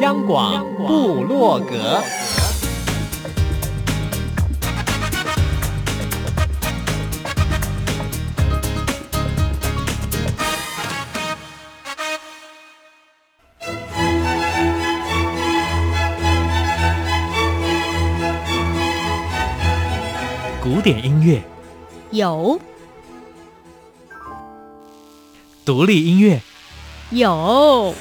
央广布洛格，古典音乐。有，独立音乐。有，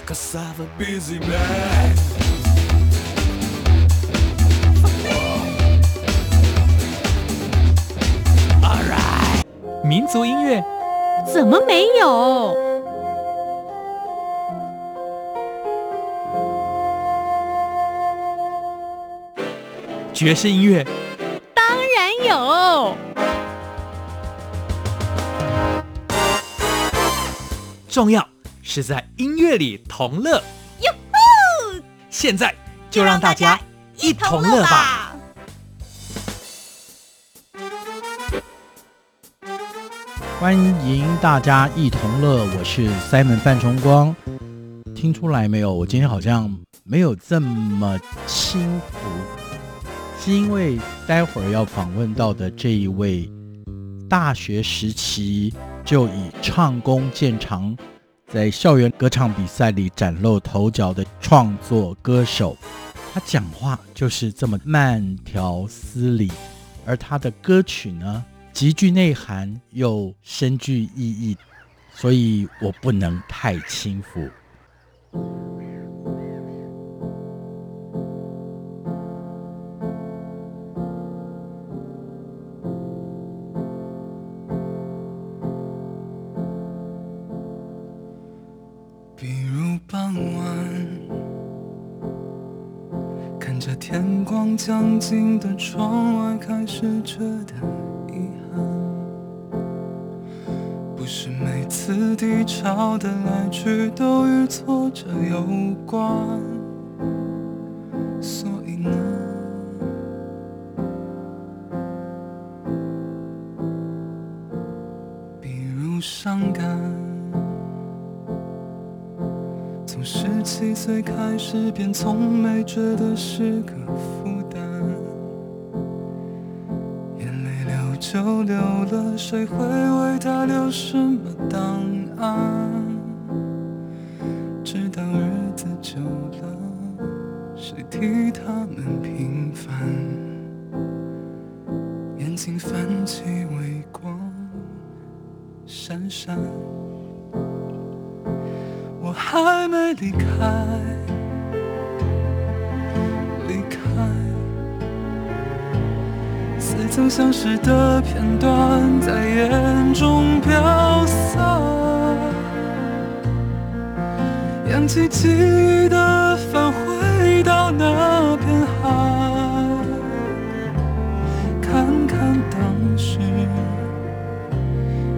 民族音乐怎么没有？爵士音乐。当然有，重要。是在音乐里同乐！现在就让大家一同乐吧！欢迎大家一同乐，我是 Simon 范崇光。听出来没有？我今天好像没有这么轻浮，是因为待会儿要访问到的这一位，大学时期就以唱功见长。在校园歌唱比赛里崭露头角的创作歌手，他讲话就是这么慢条斯理，而他的歌曲呢，极具内涵又深具意义，所以我不能太轻浮。将近的窗外开始觉得遗憾，不是每次低潮的来去都与挫折有关，所以呢，比如伤感，从十七岁开始便从没觉得是个负。就留了，谁会为他留什么档案？直到日子久了，谁替他们平凡？眼睛泛起微光，闪闪。我还没离开。曾相识的片段在眼中飘散，扬起记忆的帆，回到那片海，看看当时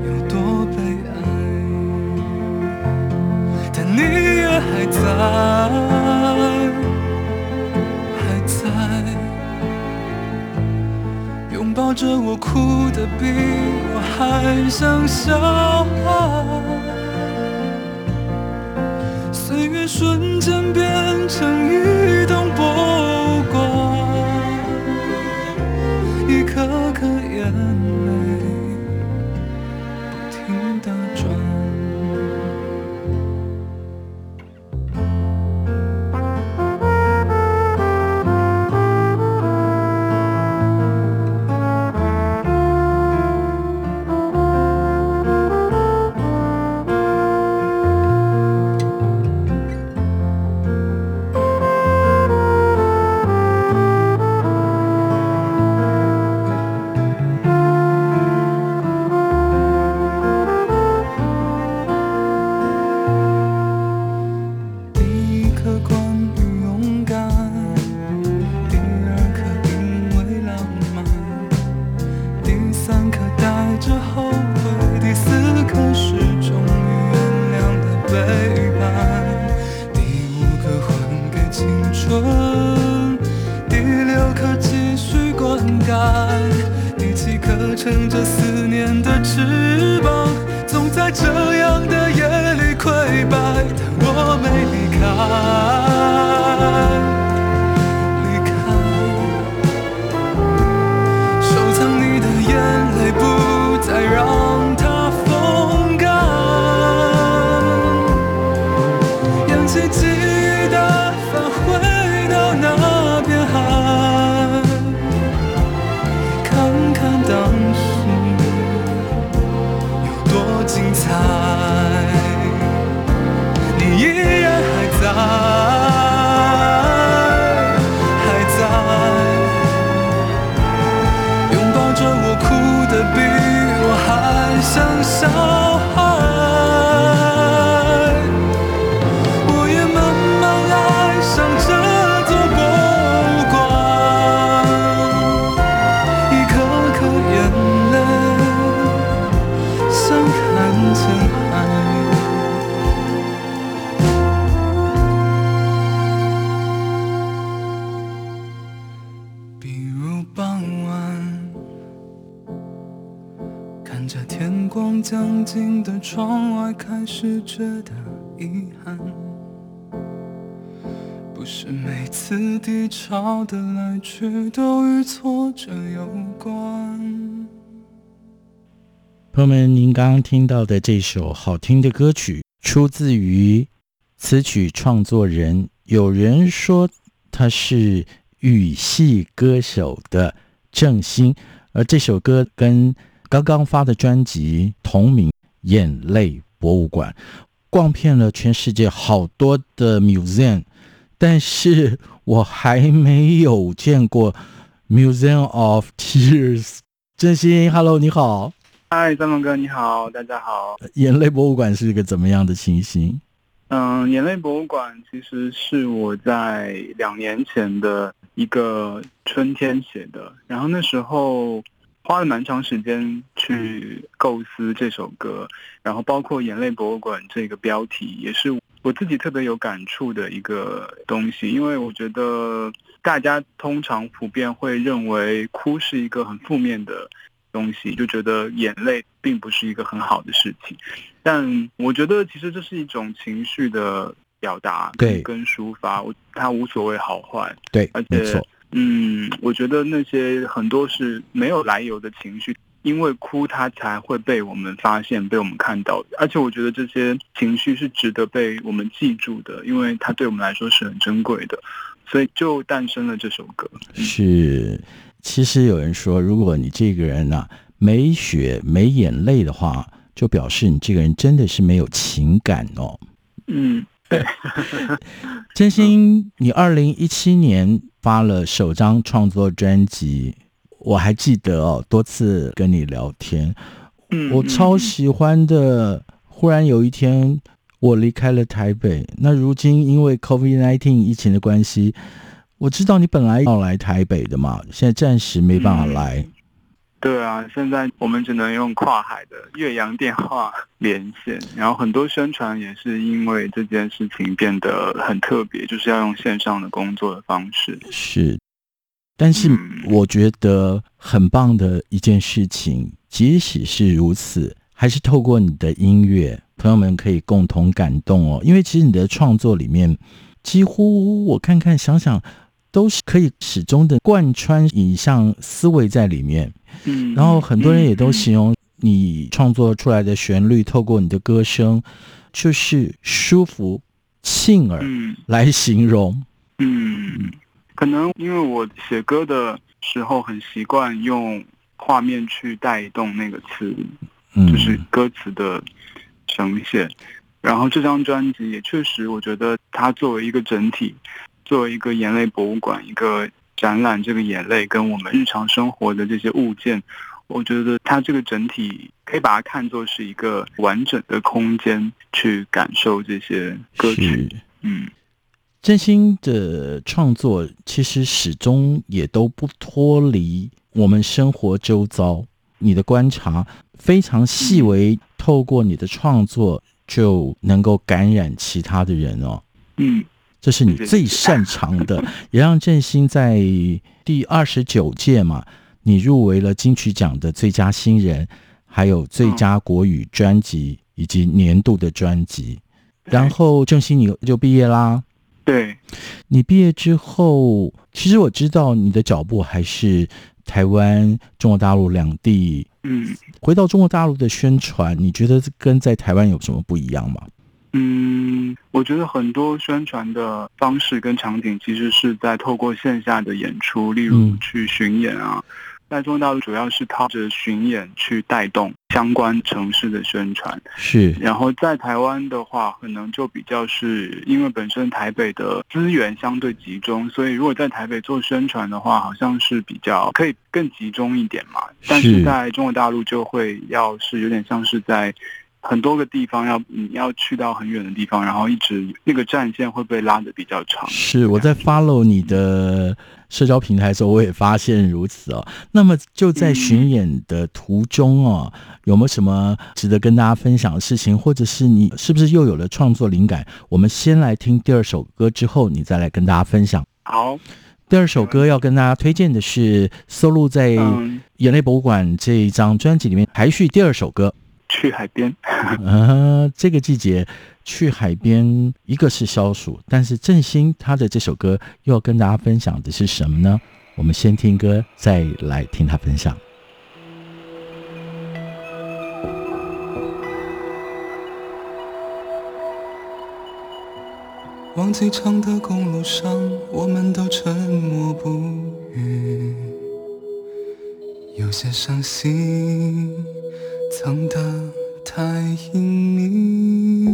有多悲哀，但你也还在。着我哭得比我还像小孩，岁月瞬间变成一栋博物馆，一颗颗眼窗外，开始觉得遗憾。不是每次低潮的来去都与挫折有关。朋友们，您刚刚听到的这首好听的歌曲，出自于词曲创作人，有人说他是语系歌手的郑兴，而这首歌跟刚刚发的专辑同名《眼泪博物馆》，逛遍了全世界好多的 museum，但是我还没有见过 Museum of Tears。真心，Hello，你好。嗨，张龙哥，你好，大家好。眼泪博物馆是一个怎么样的情形？嗯，眼泪博物馆其实是我在两年前的一个春天写的，然后那时候花了蛮长时间去构思这首歌，然后包括眼泪博物馆这个标题也是我自己特别有感触的一个东西，因为我觉得大家通常普遍会认为哭是一个很负面的。东西就觉得眼泪并不是一个很好的事情，但我觉得其实这是一种情绪的表达，对，跟抒发，我它无所谓好坏，对，而且，嗯，我觉得那些很多是没有来由的情绪，因为哭它才会被我们发现，被我们看到，而且我觉得这些情绪是值得被我们记住的，因为它对我们来说是很珍贵的，所以就诞生了这首歌，是。其实有人说，如果你这个人呢，没血没眼泪的话，就表示你这个人真的是没有情感哦。嗯，对。真心，你二零一七年发了首张创作专辑，我还记得哦，多次跟你聊天，我超喜欢的。忽然有一天，我离开了台北，那如今因为 COVID-19 疫情的关系。我知道你本来要来台北的嘛，现在暂时没办法来。嗯。对啊，现在我们只能用跨海的越洋电话连线，然后很多宣传也是因为这件事情变得很特别，就是要用线上的工作的方式。是，但是我觉得很棒的一件事情，即使是如此，还是透过你的音乐，朋友们可以共同感动哦。因为其实你的创作里面，几乎我看看想想。都是可以始终的贯穿影像思维在里面，嗯，然后很多人也都形容你创作出来的旋律，透过你的歌声，就是舒服、沁耳来形容，嗯，可能因为我写歌的时候很习惯用画面去带动那个词，就是歌词的呈现，然后这张专辑也确实，我觉得它作为一个整体。作为一个眼泪博物馆，一个展览，这个眼泪跟我们日常生活的这些物件，我觉得它这个整体可以把它看作是一个完整的空间，去感受这些歌曲。嗯，真心的创作其实始终也都不脱离我们生活周遭，你的观察非常细微，透过你的创作就能够感染其他的人哦。嗯。这是你最擅长的，也让振兴在第二十九届嘛，你入围了金曲奖的最佳新人，还有最佳国语专辑以及年度的专辑。然后郑兴你就毕业啦。对，你毕业之后，其实我知道你的脚步还是台湾、中国大陆两地。嗯，回到中国大陆的宣传，你觉得跟在台湾有什么不一样吗？嗯，我觉得很多宣传的方式跟场景，其实是在透过线下的演出，例如去巡演啊。在中国大陆，主要是靠着巡演去带动相关城市的宣传。是。然后在台湾的话，可能就比较是因为本身台北的资源相对集中，所以如果在台北做宣传的话，好像是比较可以更集中一点嘛。但是在中国大陆，就会要是有点像是在。很多个地方要你要去到很远的地方，然后一直那个战线会被拉的比较长。是我在 follow 你的社交平台的时候，我也发现如此哦。那么就在巡演的途中哦，有没有什么值得跟大家分享的事情，或者是你是不是又有了创作灵感？我们先来听第二首歌，之后你再来跟大家分享。好，第二首歌要跟大家推荐的是收录在《眼泪博物馆》这一张专辑里面排序第二首歌。去海边。啊，这个季节去海边，一个是消暑，但是振兴他的这首歌又要跟大家分享的是什么呢？我们先听歌，再来听他分享。忘记长的公路上，我们都沉默不语，有些伤心，藏得太隐秘。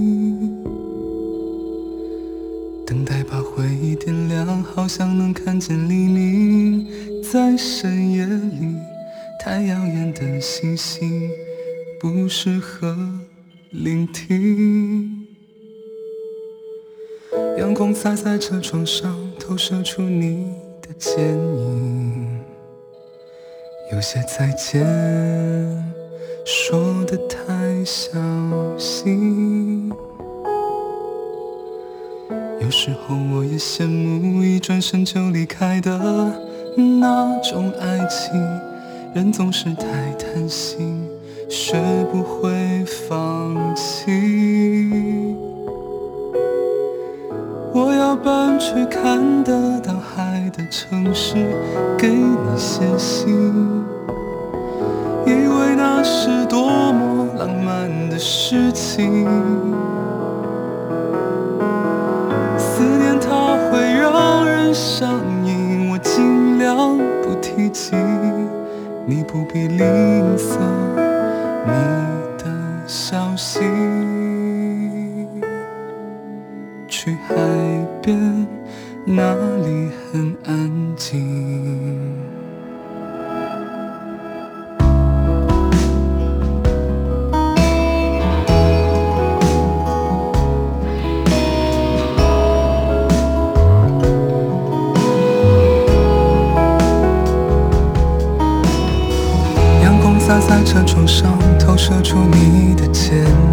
等待把回忆点亮，好像能看见黎明，在深夜里，太耀眼的星星不适合聆听。阳光洒在车窗上，投射出你的剪影。有些再见说的太小心。有时候我也羡慕一转身就离开的那种爱情，人总是太贪心，学不会放弃。我要搬去看得到海的城市，给你写信，是多么浪漫的事情。思念它会让人上瘾，我尽量不提及，你不必吝啬你的消息。去海边，那里很安静。射出你的剪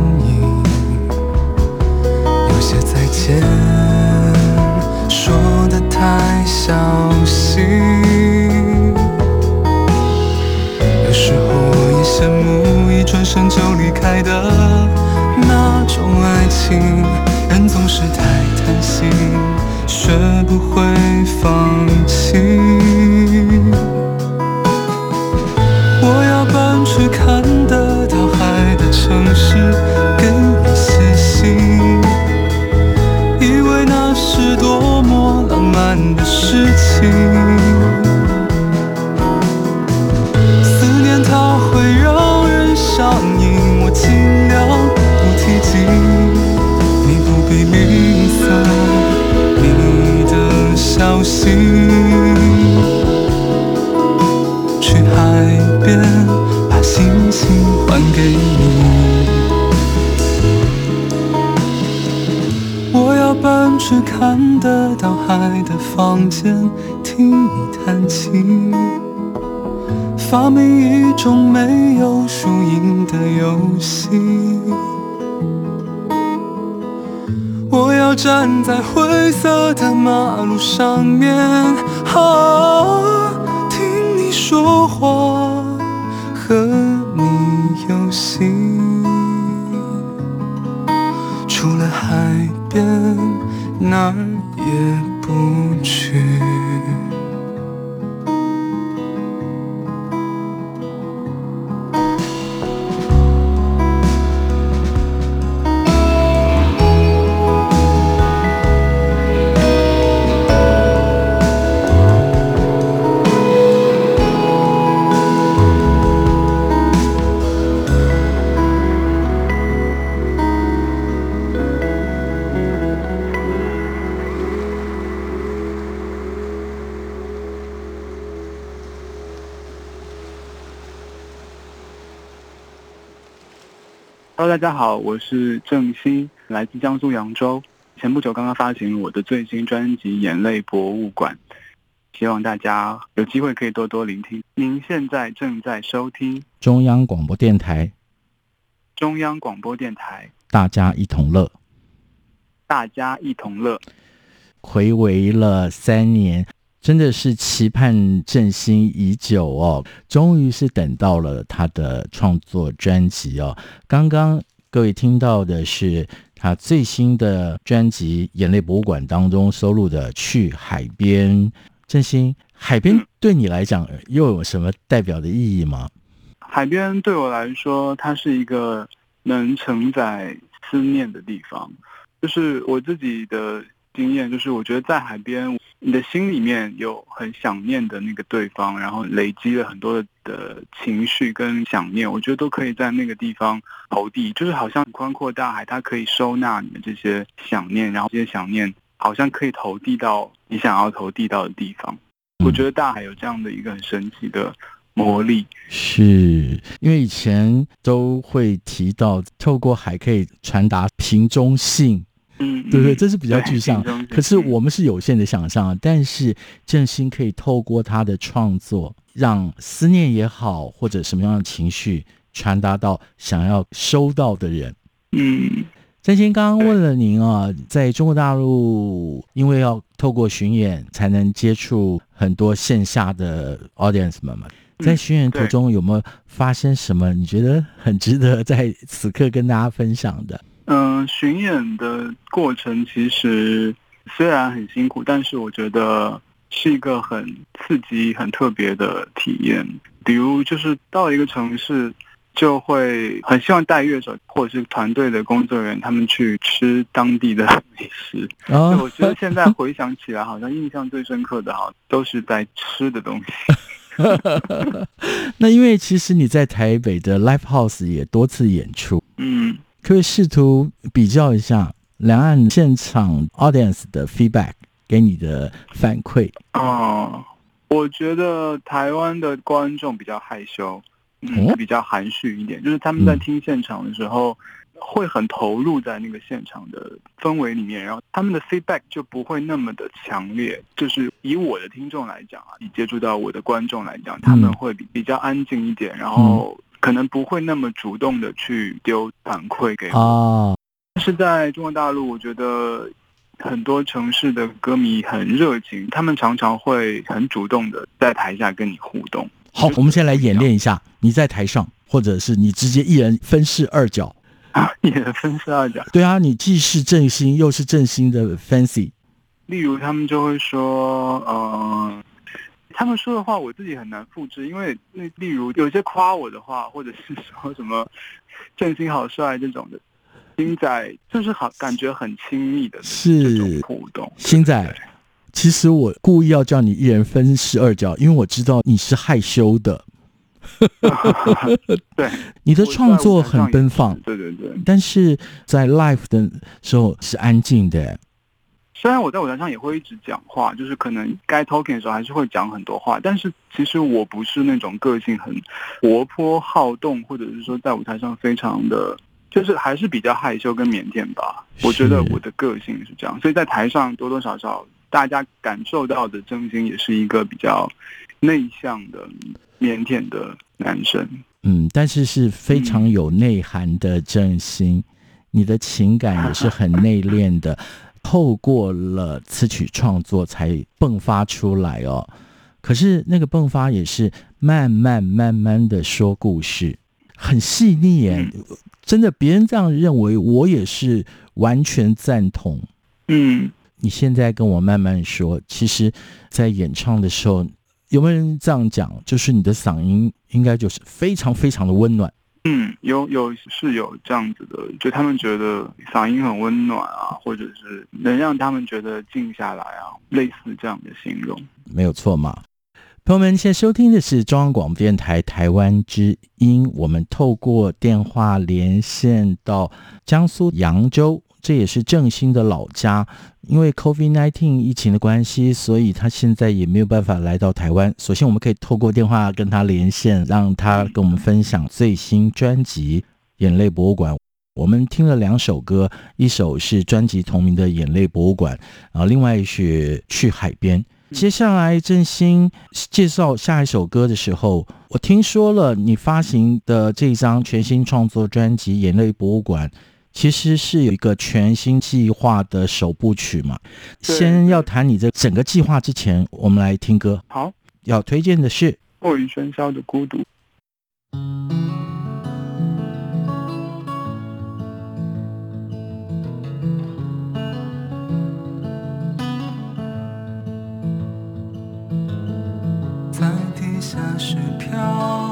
的事情，发明一种没有输赢的游戏。我要站在灰色的马路上面，Hello，大家好，我是郑兴，来自江苏扬州。前不久刚刚发行了我的最新专辑《眼泪博物馆》，希望大家有机会可以多多聆听。您现在正在收听中央广播电台，中央广播电台，大家一同乐，大家一同乐。回违了三年，真的是期盼振兴已久哦，终于是等到了他的创作专辑哦。刚刚各位听到的是他最新的专辑《眼泪博物馆》当中收录的《去海边》。振兴，海边对你来讲又有什么代表的意义吗？海边对我来说，它是一个能承载思念的地方，就是我自己的。经验就是，我觉得在海边，你的心里面有很想念的那个对方，然后累积了很多的情绪跟想念，我觉得都可以在那个地方投递，就是好像宽阔大海，它可以收纳你的这些想念，然后这些想念好像可以投递到你想要投递到的地方。我觉得大海有这样的一个很神奇的魔力，是因为以前都会提到，透过海可以传达瓶中信。嗯，对对，这是比较具象。可是我们是有限的想象，但是振兴可以透过他的创作，让思念也好，或者什么样的情绪传达到想要收到的人。嗯，振兴刚刚问了您啊，在中国大陆，因为要透过巡演才能接触很多线下的 audience 们嘛，在巡演途中有没有发生什么你觉得很值得在此刻跟大家分享的？嗯、呃，巡演的过程其实虽然很辛苦，但是我觉得是一个很刺激、很特别的体验。比如，就是到一个城市，就会很希望带乐手或者是团队的工作人员他们去吃当地的 美食。哦，我觉得现在回想起来，好像印象最深刻的，哈，都是在吃的东西。那因为其实你在台北的 Live House 也多次演出，嗯。可以试图比较一下两岸现场 audience 的 feedback 给你的反馈。哦，我觉得台湾的观众比较害羞，嗯，比较含蓄一点，就是他们在听现场的时候会很投入在那个现场的氛围里面，然后他们的 feedback 就不会那么的强烈。就是以我的听众来讲啊，以接触到我的观众来讲，他们会比比较安静一点，然后。可能不会那么主动的去丢反馈给我，哦，但是在中国大陆，我觉得很多城市的歌迷很热情，他们常常会很主动的在台下跟你互动。好，我们先来演练一下，你在台上，或者是你直接一人分饰二角啊，一人分饰二角。对啊，你既是振兴，又是振兴的 fancy。例如，他们就会说，嗯、呃。他们说的话我自己很难复制，因为那例如有些夸我的话，或者是说什么“振兴好帅”这种的，星仔就是好感觉很亲密的这种互动。星仔，其实我故意要叫你一人分饰二角，因为我知道你是害羞的。对，你的创作很奔放，对对对，但是在 live 的时候是安静的。虽然我在舞台上也会一直讲话，就是可能该 talking 的时候还是会讲很多话，但是其实我不是那种个性很活泼好动，或者是说在舞台上非常的，就是还是比较害羞跟腼腆吧。我觉得我的个性是这样，所以在台上多多少少大家感受到的真心也是一个比较内向的腼腆的男生。嗯，但是是非常有内涵的真心，嗯，你的情感也是很内敛的。透过了词曲创作才迸发出来哦，可是那个迸发也是慢慢慢慢的说故事，很细腻耶，真的，别人这样认为，我也是完全赞同。嗯，你现在跟我慢慢说，其实，在演唱的时候，有没有人这样讲？就是你的嗓音应该就是非常非常的温暖。嗯，有有是有这样子的，就他们觉得嗓音很温暖啊，或者是能让他们觉得静下来啊，类似这样的形容，没有错嘛。朋友们，现在收听的是中央广播电台台湾之音，我们透过电话连线到江苏扬州。这也是正兴的老家，因为 COVID-19 疫情的关系，所以他现在也没有办法来到台湾。首先，我们可以透过电话跟他连线，让他跟我们分享最新专辑《眼泪博物馆》。我们听了两首歌，一首是专辑同名的《眼泪博物馆》，然后另外是《去海边》。接下来，振兴介绍下一首歌的时候，我听说了你发行的这张全新创作专辑《眼泪博物馆》。其实是有一个全新计划的首部曲嘛。先要谈你这整个计划之前，我们来听歌。好，要推荐的是《过于喧嚣的孤独》。在地下室漂流，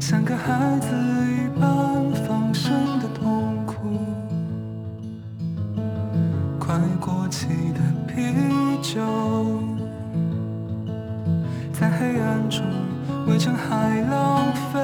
像个孩子一般放声的痛哭。快过期的啤酒，在黑暗中围成海浪飞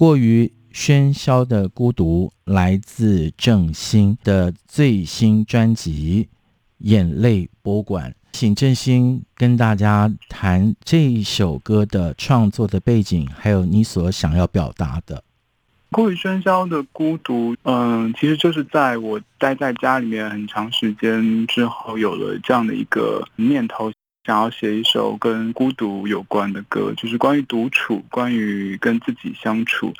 过于喧嚣的孤独，来自郑兴的最新专辑《眼泪博物馆，请振兴跟大家谈这一首歌的创作的背景，还有你所想要表达的。过于喧嚣的孤独，嗯，其实就是在我待在家里面很长时间之后，有了这样的一个念头，想要写一首跟孤独有关的歌，就是关于独处，关于跟自己相处。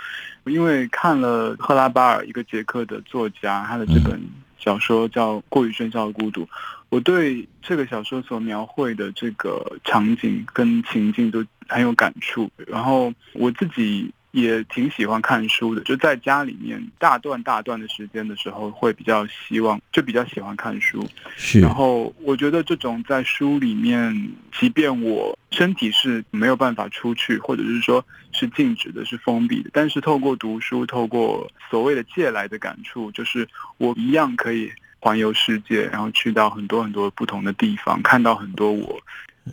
因为看了赫拉巴尔，一个捷克的作家，他的这本。小说叫《过于喧嚣的孤独》，我对这个小说所描绘的这个场景跟情境都很有感触，然后我自己。也挺喜欢看书的，就在家里面大段大段的时间的时候，会比较希望，就比较喜欢看书。是。然后我觉得这种在书里面，即便我身体是没有办法出去，或者是说是静止的、是封闭的，但是透过读书，透过所谓的借来的感触，就是我一样可以环游世界，然后去到很多很多不同的地方，看到很多我。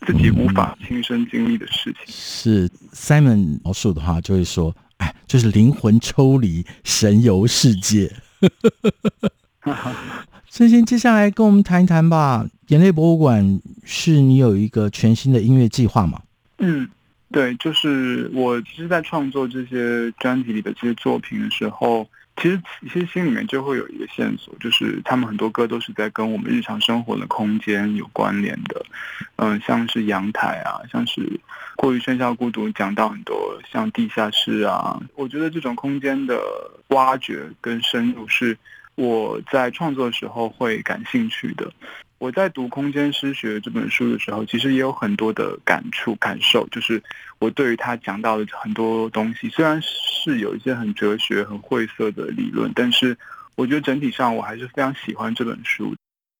自己无法亲身经历的事情，是 Simon 描述的话，就会说：“哎，就是灵魂抽离，神游世界。”振兴，接下来跟我们谈一谈吧。眼泪博物馆是你有一个全新的音乐计划吗？嗯，对，就是我其实，在创作这些专辑里的这些作品的时候。其实，其实心里面就会有一个线索，就是他们很多歌都是在跟我们日常生活的空间有关联的，嗯，像是阳台啊，像是过于喧嚣孤独，讲到很多像地下室啊，我觉得这种空间的挖掘跟深入是我在创作的时候会感兴趣的。我在读《空间诗学》这本书的时候，其实也有很多的感触、感受。就是我对于他讲到的很多东西，虽然是有一些很哲学、很晦涩的理论，但是我觉得整体上我还是非常喜欢这本书。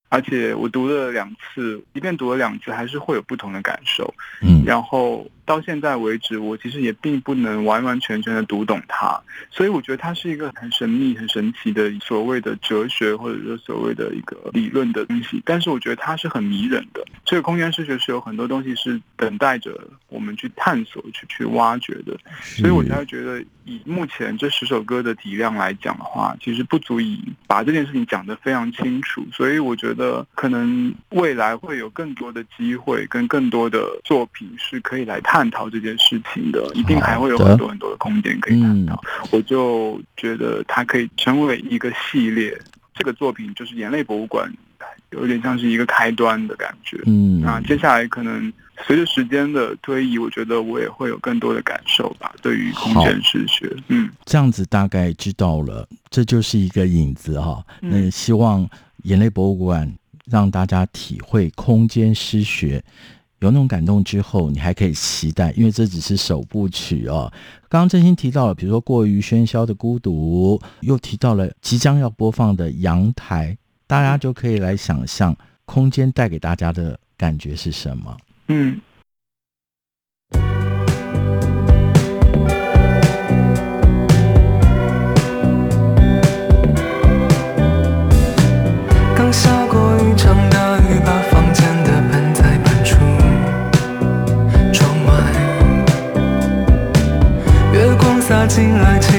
而且我读了两次，即便读了两次，还是会有不同的感受。嗯，然后到现在为止，我其实也并不能完完全全的读懂它，所以我觉得它是一个很神秘、很神奇的所谓的哲学，或者说所谓的一个理论的东西。但是我觉得它是很迷人的。这个空间视觉是有很多东西是等待着我们去探索、去去挖掘的，所以我才会觉得，以目前这十首歌的体量来讲的话，其实不足以把这件事情讲得非常清楚。所以我觉得。可能未来会有更多的机会跟更多的作品是可以来探讨这件事情的，一定还会有很多很多的空间可以探讨。我就觉得它可以成为一个系列，这个作品就是眼泪博物馆，有点像是一个开端的感觉。嗯，那接下来可能随着时间的推移，我觉得我也会有更多的感受吧。对于空间诗学，嗯，这样子大概知道了，这就是一个影子哈。那希望。眼泪博物馆让大家体会空间诗学，有那种感动之后，你还可以期待，因为这只是首部曲哦。刚刚真心提到了，比如说过于喧嚣的孤独，又提到了即将要播放的阳台，大家就可以来想象空间带给大家的感觉是什么。嗯。进来，漆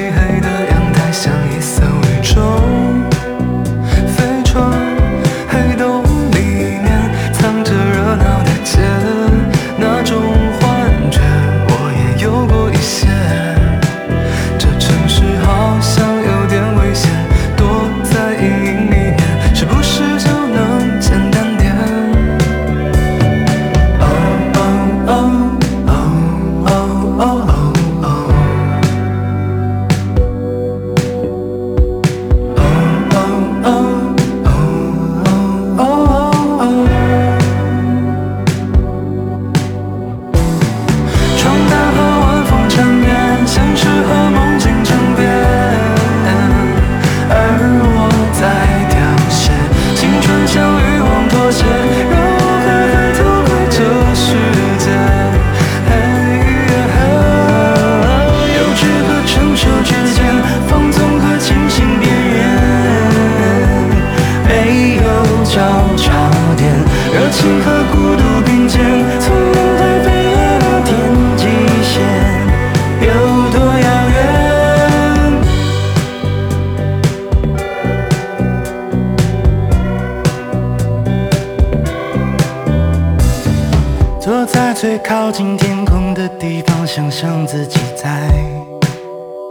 最靠近天空的地方，想象自己在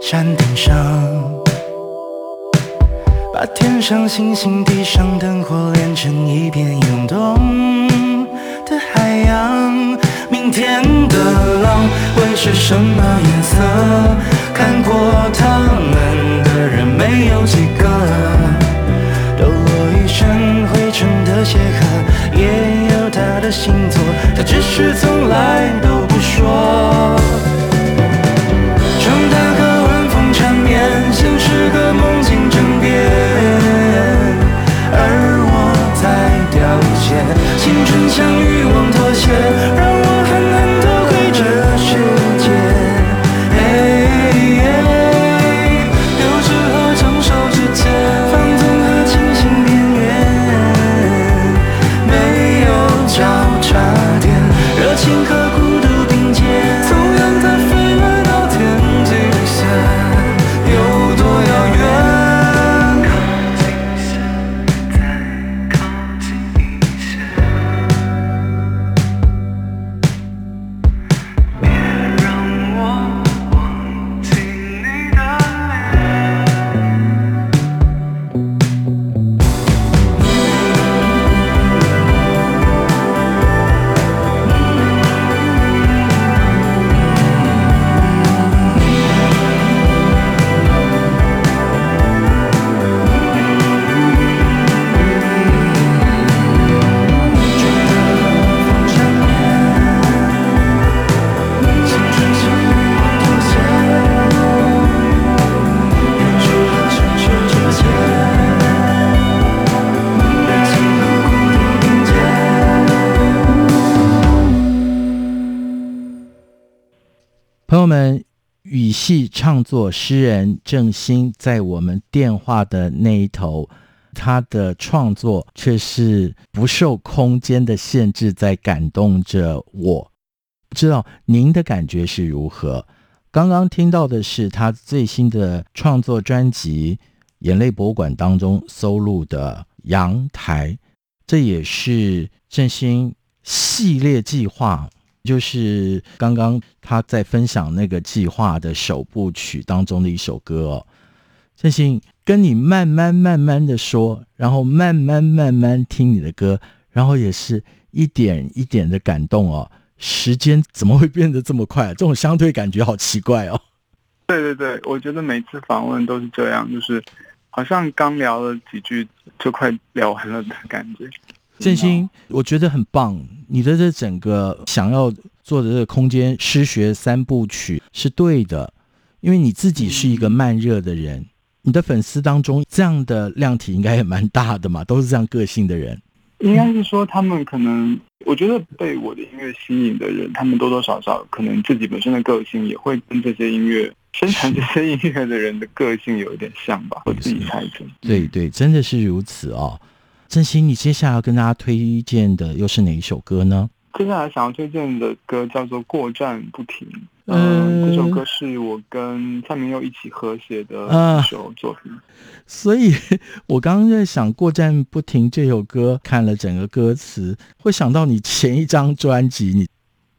山顶上，把天上星星、地上灯火连成一片涌动的海洋。明天的浪会是什么颜色？看过他们的人没有几个，抖落一身灰尘的鞋盒，也他的星座，他只是从来都不说。长大和晚风缠绵，像是个梦们，语系唱作诗人郑兴在我们电话的那一头，他的创作却是不受空间的限制，在感动着我。不知道您的感觉是如何？刚刚听到的是他最新的创作专辑《眼泪博物馆》当中收录的《阳台》，这也是郑兴系列计划。就是刚刚他在分享那个计划的首部曲当中的一首歌哦，郑兴跟你慢慢慢慢的说，然后慢慢慢慢听你的歌，然后也是一点一点的感动哦。时间怎么会变得这么快？这种相对感觉好奇怪哦。对对对，我觉得每次访问都是这样，就是好像刚聊了几句就快聊完了的感觉。郑兴，我觉得很棒。你的这整个想要做的这个空间诗学三部曲是对的，因为你自己是一个慢热的人，你的粉丝当中这样的量体应该也蛮大的嘛，都是这样个性的人。应该是说他们可能，我觉得被我的音乐吸引的人，他们多多少少可能自己本身的个性也会跟这些音乐生产这些音乐的人的个性有一点像吧，我自己猜测。对对，真的是如此哦。郑兴，你接下来要跟大家推荐的又是哪一首歌呢？接下来想要推荐的歌叫做《过站不停》。嗯、呃，这首歌是我跟蔡明佑一起合写的一首作品。呃、所以，我刚刚在想，《过站不停》这首歌，看了整个歌词，会想到你前一张专辑，你，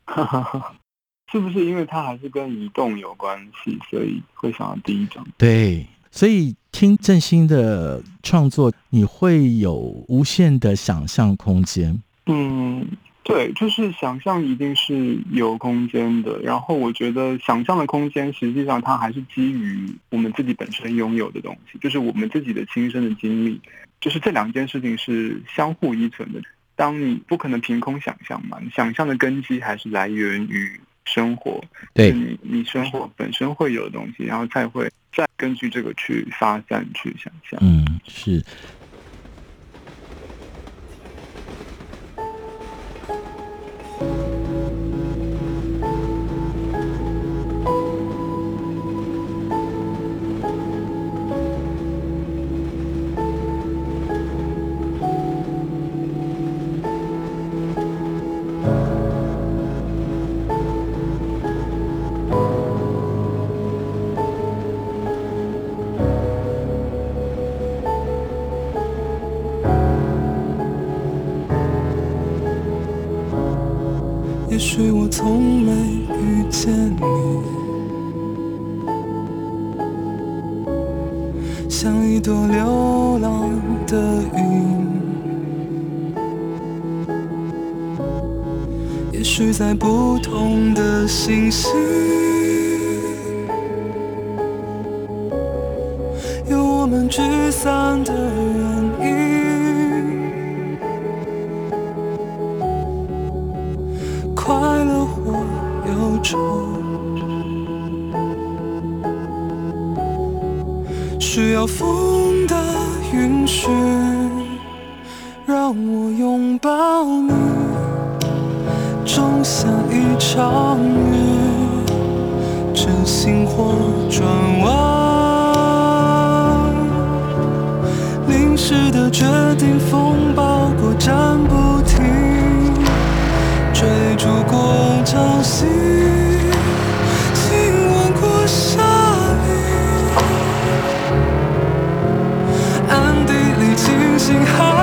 是不是因为它还是跟移动有关系，所以会想到第一张？对。所以听郑兴的创作，你会有无限的想象空间。嗯，对，就是想象一定是有空间的。然后我觉得想象的空间，实际上它还是基于我们自己本身拥有的东西，就是我们自己的亲身的经历。就是这两件事情是相互依存的。当你不可能凭空想象嘛，你想象的根基还是来源于生活，对，你你生活本身会有的东西，然后才会再根据这个去发散、去想象。嗯，是。快乐或忧愁需要风的允许，让我拥抱你，种下一场雨，真心或转弯，临时的决定，风暴过站不煮过潮汐亲吻过沙砾暗地里惊醒后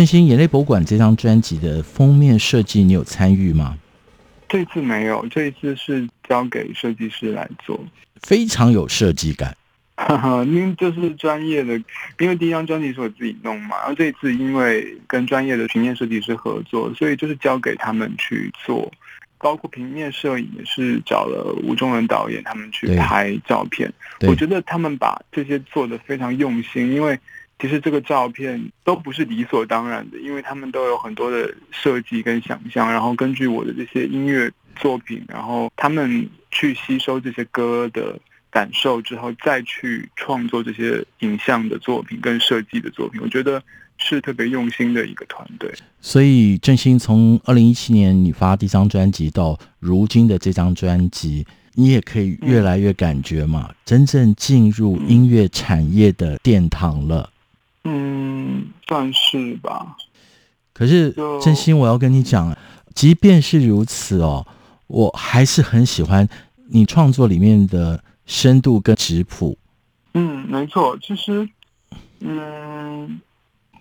振兴眼泪博物馆这张专辑的封面设计，你有参与吗？这次没有，这一次是交给设计师来做，非常有设计感。哈哈，因为就是专业的，因为第一张专辑是我自己弄嘛，然后这一次因为跟专业的平面设计师合作，所以就是交给他们去做，包括平面摄影也是找了吴中伦导演他们去拍照片。我觉得他们把这些做得非常用心，因为。其实这个照片都不是理所当然的，因为他们都有很多的设计跟想象，然后根据我的这些音乐作品，然后他们去吸收这些歌的感受之后，再去创作这些影像的作品跟设计的作品，我觉得是特别用心的一个团队。所以振兴从二零一七年你发第一张专辑到如今的这张专辑，你也可以越来越感觉嘛，嗯、真正进入音乐产业的殿堂了。嗯，算是吧。可是真心，我要跟你讲，即便是如此哦，我还是很喜欢你创作里面的深度跟质朴。嗯，没错。其实，嗯，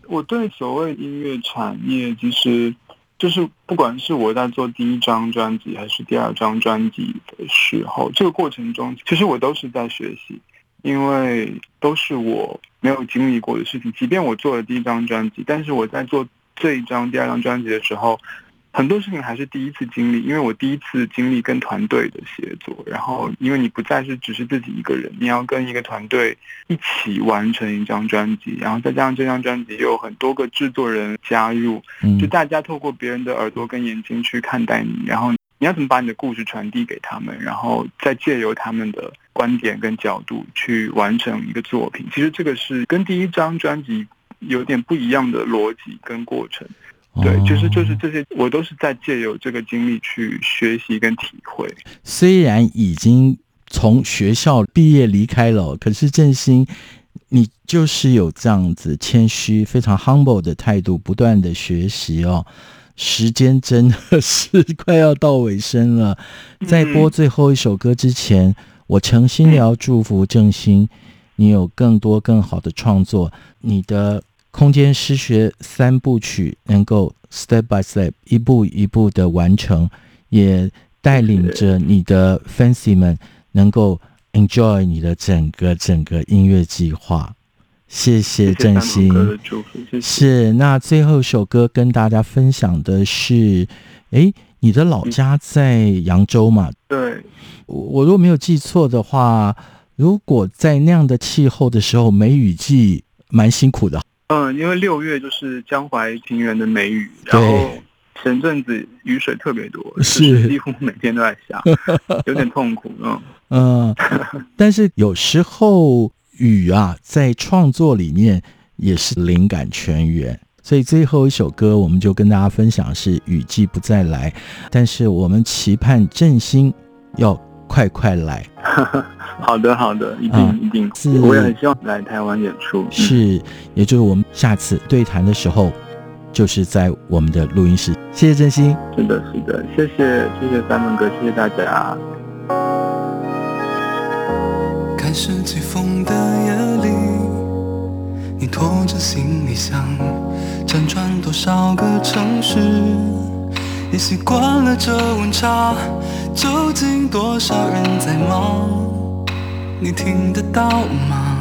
我对所谓音乐产业，其实就是不管是我在做第一张专辑还是第二张专辑的时候，这个过程中，其实我都是在学习，因为都是我没有经历过的事情。即便我做了第一张专辑，但是我在做这一张、第二张专辑的时候。很多事情还是第一次经历，因为我第一次经历跟团队的协作，然后因为你不再是只是自己一个人，你要跟一个团队一起完成一张专辑，然后再加上这张专辑又有很多个制作人加入，就大家透过别人的耳朵跟眼睛去看待你，然后你要怎么把你的故事传递给他们，然后再借由他们的观点跟角度去完成一个作品。其实这个是跟第一张专辑有点不一样的逻辑跟过程。对，就是就是这些，我都是在借由这个经历去学习跟体会。虽然已经从学校毕业离开了，可是振兴，你就是有这样子谦虚、非常 humble 的态度，不断的学习哦。时间真的是快要到尾声了，在播最后一首歌之前，我诚心的要祝福郑兴，你有更多更好的创作，你的。空间诗学三部曲能够 step by step 一步一步的完成，也带领着你的 fans 们能够 enjoy 你的整个整个音乐计划。谢谢正兴，是那最后一首歌跟大家分享的是，哎，你的老家在扬州嘛？对，我我如果没有记错的话，如果在那样的气候的时候，梅雨季蛮辛苦的。嗯，因为六月就是江淮平原的梅雨，然后前阵子雨水特别多，是几乎每天都在下，有点痛苦。嗯嗯，但是有时候雨啊，在创作里面也是灵感泉源，所以最后一首歌我们就跟大家分享是雨季不再来，但是我们期盼振兴要快快来。好的，好的，一定、嗯、一定，是，我也很希望来台湾演出。是，也就是我们下次对谈的时候，就是在我们的录音室。谢谢振兴，是的，是的，谢谢，谢谢三文哥，谢谢大家。还是起风的夜里，你拖着行李箱，辗转多少个城市，也习惯了这温差。究竟多少人在忙？你听得到吗？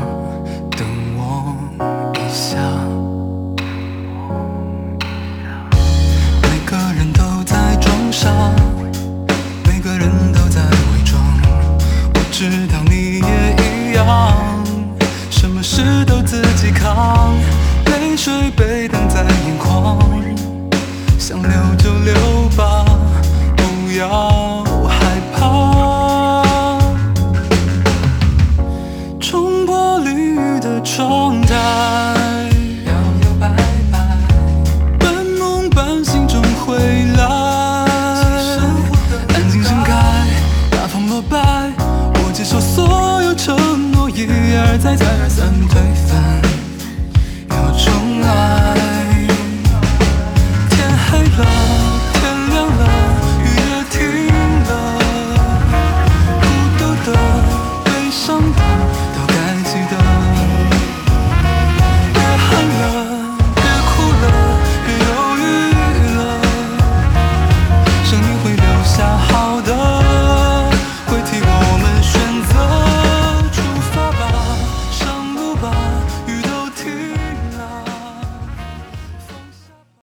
风落败，